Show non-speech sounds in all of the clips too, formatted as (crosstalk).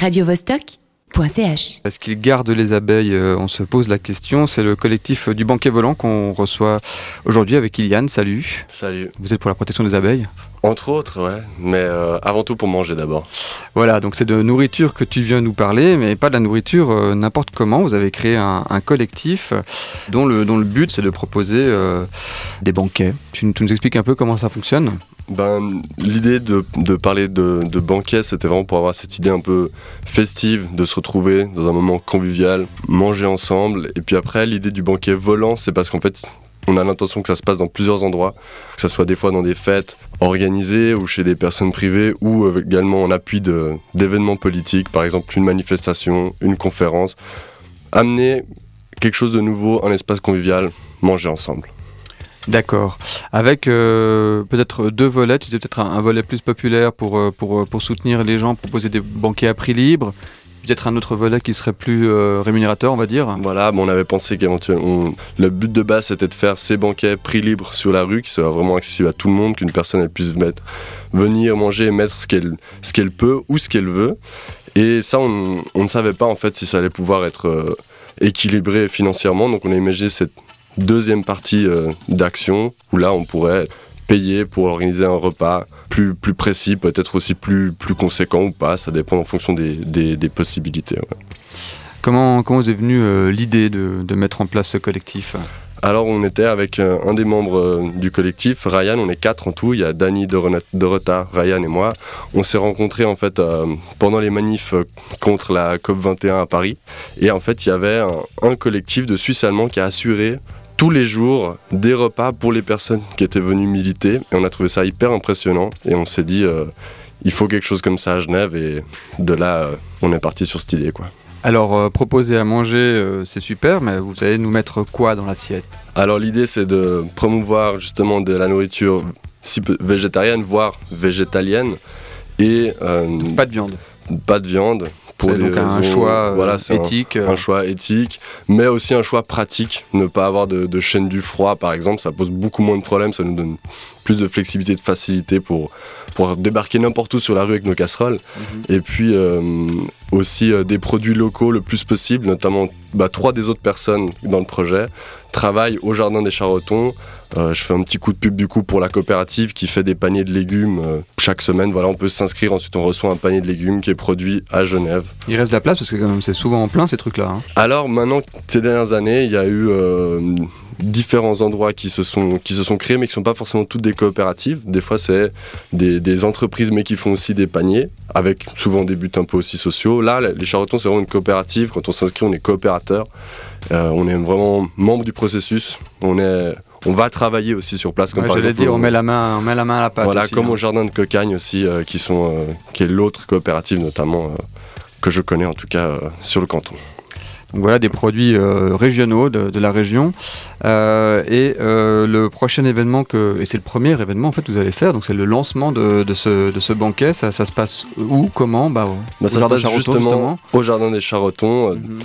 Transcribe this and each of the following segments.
radiovostok.ch. Est-ce qu'ils gardent les abeilles euh, On se pose la question. C'est le collectif du banquet volant qu'on reçoit aujourd'hui avec Iliane. Salut. Salut. Vous êtes pour la protection des abeilles? Entre autres, ouais. Mais euh, avant tout pour manger d'abord. Voilà, donc c'est de nourriture que tu viens nous parler, mais pas de la nourriture euh, n'importe comment. Vous avez créé un, un collectif dont le, dont le but c'est de proposer euh, des banquets. Tu nous expliques un peu comment ça fonctionne? Ben, l'idée de, parler de, de banquet, c'était vraiment pour avoir cette idée un peu festive, de se retrouver dans un moment convivial, manger ensemble. Et puis après, l'idée du banquet volant, c'est parce qu'en fait, on a l'intention que ça se passe dans plusieurs endroits, que ça soit des fois dans des fêtes organisées ou chez des personnes privées ou également en appui d'événements politiques, par exemple une manifestation, une conférence. Amener quelque chose de nouveau, un espace convivial, manger ensemble. D'accord. Avec euh, peut-être deux volets. Tu disais peut-être un, volet plus populaire pour, euh, pour, euh, pour soutenir les gens, proposer des banquets à prix libre. Peut-être un autre volet qui serait plus rémunérateur, on va dire. Voilà, on avait pensé qu'éventuellement, le but de base c'était de faire ces banquets prix libre sur la rue, qui soient vraiment accessibles à tout le monde, qu'une personne puisse venir manger et mettre ce qu'elle ce qu'elle peut ou ce qu'elle veut. Et ça, on, ne savait pas en fait si ça allait pouvoir être équilibré financièrement, donc on a imaginé cette deuxième partie euh, d'action où là on pourrait payer pour organiser un repas plus, plus précis, peut-être aussi plus, plus conséquent ou pas, ça dépend en fonction des, des- des possibilités. ouais. Comment, comment est venue euh, l'idée de, de mettre en place ce collectif? Alors on était avec euh, un des membres du collectif, Ryan, on est quatre en tout, il y a Dani, Dorota, Ryan et moi. On s'est rencontrés en fait euh, pendant les manifs contre la COP21 à Paris. Et en fait il y avait un, un collectif de Suisse allemands qui a assuré tous les jours des repas pour les personnes qui étaient venues militer. Et on a trouvé ça hyper impressionnant et on s'est dit euh, il faut quelque chose comme ça à Genève et de là euh, on est parti sur cette idée quoi. Alors, euh, proposer à manger, c'est super, mais vous allez nous mettre quoi dans l'assiette? Alors l'idée c'est de promouvoir justement de la nourriture si végétarienne, voire végétalienne, et Pas de viande. pas de viande. Pour donc un choix euh, voilà, un- éthique. un, euh, choix éthique, mais aussi un choix pratique. Ne pas avoir de, de chaîne du froid par exemple, ça pose beaucoup moins de problèmes, ça nous donne plus de flexibilité, de facilité pour, pour débarquer n'importe où sur la rue avec nos casseroles. Mhm. Et puis euh, aussi euh, des produits locaux le plus possible, notamment bah, trois des autres personnes dans le projet travaillent au Jardin des Charretons. Euh, je fais un petit coup de pub du coup pour la coopérative qui fait des paniers de légumes euh, chaque semaine. Voilà, on peut s'inscrire, ensuite on reçoit un panier de légumes qui est produit à Genève. Il reste de la place parce que quand même, c'est souvent en plein ces trucs-là. hein. Alors maintenant, ces dernières années, il y a eu euh, différents endroits qui se, sont, qui se sont créés, mais qui ne sont pas forcément toutes des coopératives. Des fois, c'est des, des entreprises, mais qui font aussi des paniers, avec souvent des buts un peu aussi sociaux. Là, les Charretons, c'est vraiment une coopérative. Quand on s'inscrit, on est coopérateur. Euh, on est vraiment membre du processus. On, est, on va travailler aussi sur place. Comme Ouais, par exemple, dire, au- on met, la main, on met la main à la pâte. voilà, aussi, comme hein. au jardin de Cocagne aussi, euh, qui, sont, euh, qui est l'autre coopérative notamment euh, que je connais en tout cas euh, sur le canton. Donc voilà, des produits euh, régionaux de, de la région. Euh, et euh, le prochain événement, que, et c'est le premier événement en fait que vous allez faire, donc c'est le lancement de, de ce, de ce banquet. Ça, ça se passe où Comment? Bah, au- Bah, ça se Jardin passe justement, au jardin des Charretons, Mhm.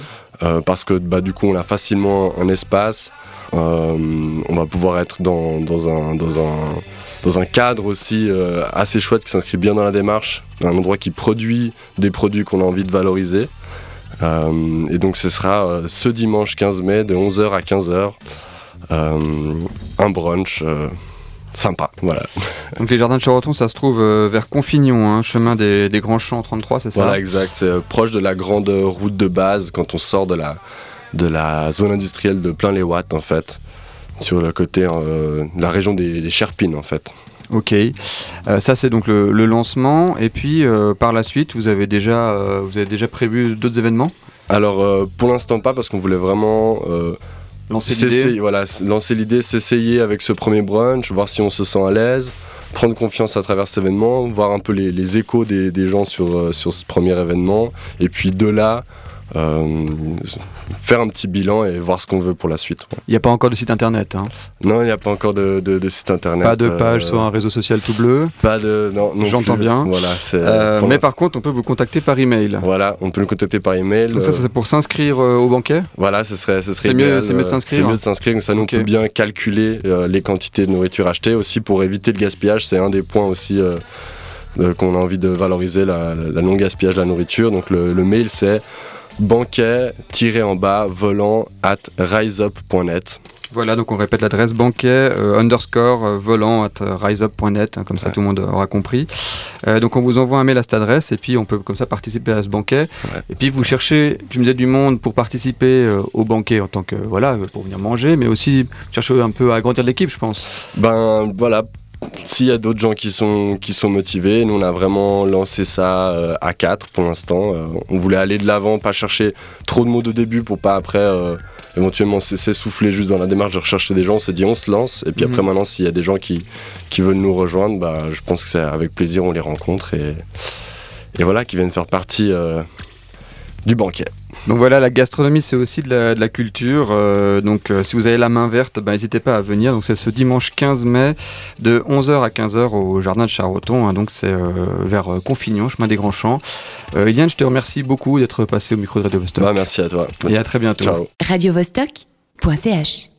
euh, parce que bah, du coup on a facilement un espace, on va pouvoir être dans, dans un, dans, un, dans un cadre aussi euh, assez chouette qui s'inscrit bien dans la démarche, un endroit qui produit des produits qu'on a envie de valoriser. Euh, et donc ce sera euh, ce dimanche 15 mai de 11h à 15h, euh, un brunch sympa. Voilà. (laughs) Donc les jardins de Charretons, ça se trouve euh, vers Confignon, hein, chemin des, des Grands Champs 33, c'est ça? Voilà, exact. C'est euh, proche de la grande route de base quand on sort de la, de la zone industrielle de Plein-les-Watts, en fait. Sur le côté euh, de la région des, des Sherpines, en fait. Ok. Euh, ça c'est donc le, le lancement. Et puis euh, par la suite, vous avez déjà, euh, vous avez déjà prévu d'autres événements? Alors, pour l'instant, pas, parce qu'on voulait vraiment Lancer l'idée voilà, lancer l'idée, s'essayer avec ce premier brunch, voir si on se sent à l'aise, prendre confiance à travers cet événement, voir un peu les, les échos des, des gens sur, sur ce premier événement. Et puis de là, euh, faire un petit bilan et voir ce qu'on veut pour la suite. ouais. Il n'y a pas encore de site internet. hein. Non, il n'y a pas encore de, de- de site internet. Pas de page euh, sur un réseau social tout bleu. Pas de. Non, non J'entends bien. Voilà. Euh, mais par contre, on peut vous contacter par email. Voilà, on peut nous contacter par email. Donc ça, c'est pour s'inscrire au banquet? Voilà, ce serait, ce serait C'est mieux- idéal, c'est mieux de s'inscrire. C'est mieux de s'inscrire, comme ça nous Ok. on peut bien calculer les quantités de nourriture achetées aussi pour éviter le gaspillage. C'est un des points aussi qu'on a envie de valoriser la, non-gaspillage de la nourriture. Donc le, mail c'est banquet-en bas volant at riseup.net. Voilà, donc on répète l'adresse banquet euh, underscore euh, volant at riseup.net, hein, comme ça tout le monde aura compris. Euh, donc on vous envoie un mail à cette adresse et puis on peut comme ça participer à ce banquet. Et puis vous cherchez, tu me disais du monde pour participer au banquet en tant que, voilà, pour venir manger, mais aussi chercher un peu à agrandir l'équipe, je pense. Ben voilà, s'il y a d'autres gens qui sont, qui sont motivés, nous on a vraiment lancé ça euh, à 4 pour l'instant. Euh, on voulait aller de l'avant, pas chercher trop de mots de début pour pas après euh, éventuellement s'essouffler juste dans la démarche de rechercher des gens. On s'est dit on se lance et puis après mhm. maintenant s'il y a des gens qui, qui veulent nous rejoindre, bah, je pense que c'est avec plaisir on les rencontre et, et voilà, qui viennent faire partie du banquet. Donc voilà, la gastronomie c'est aussi de la, culture. Euh, donc euh, si vous avez la main verte, ben, n'hésitez pas à venir. Donc c'est ce dimanche 15 mai de 11h à 15h au jardin de Charreton. Hein. donc c'est euh, vers Confignon, chemin des Grands Champs. Yann, je te remercie beaucoup d'être passé au micro de Radio Vostok. Bah, merci à toi. Et à très bientôt. Ciao. Radio Vostok.ch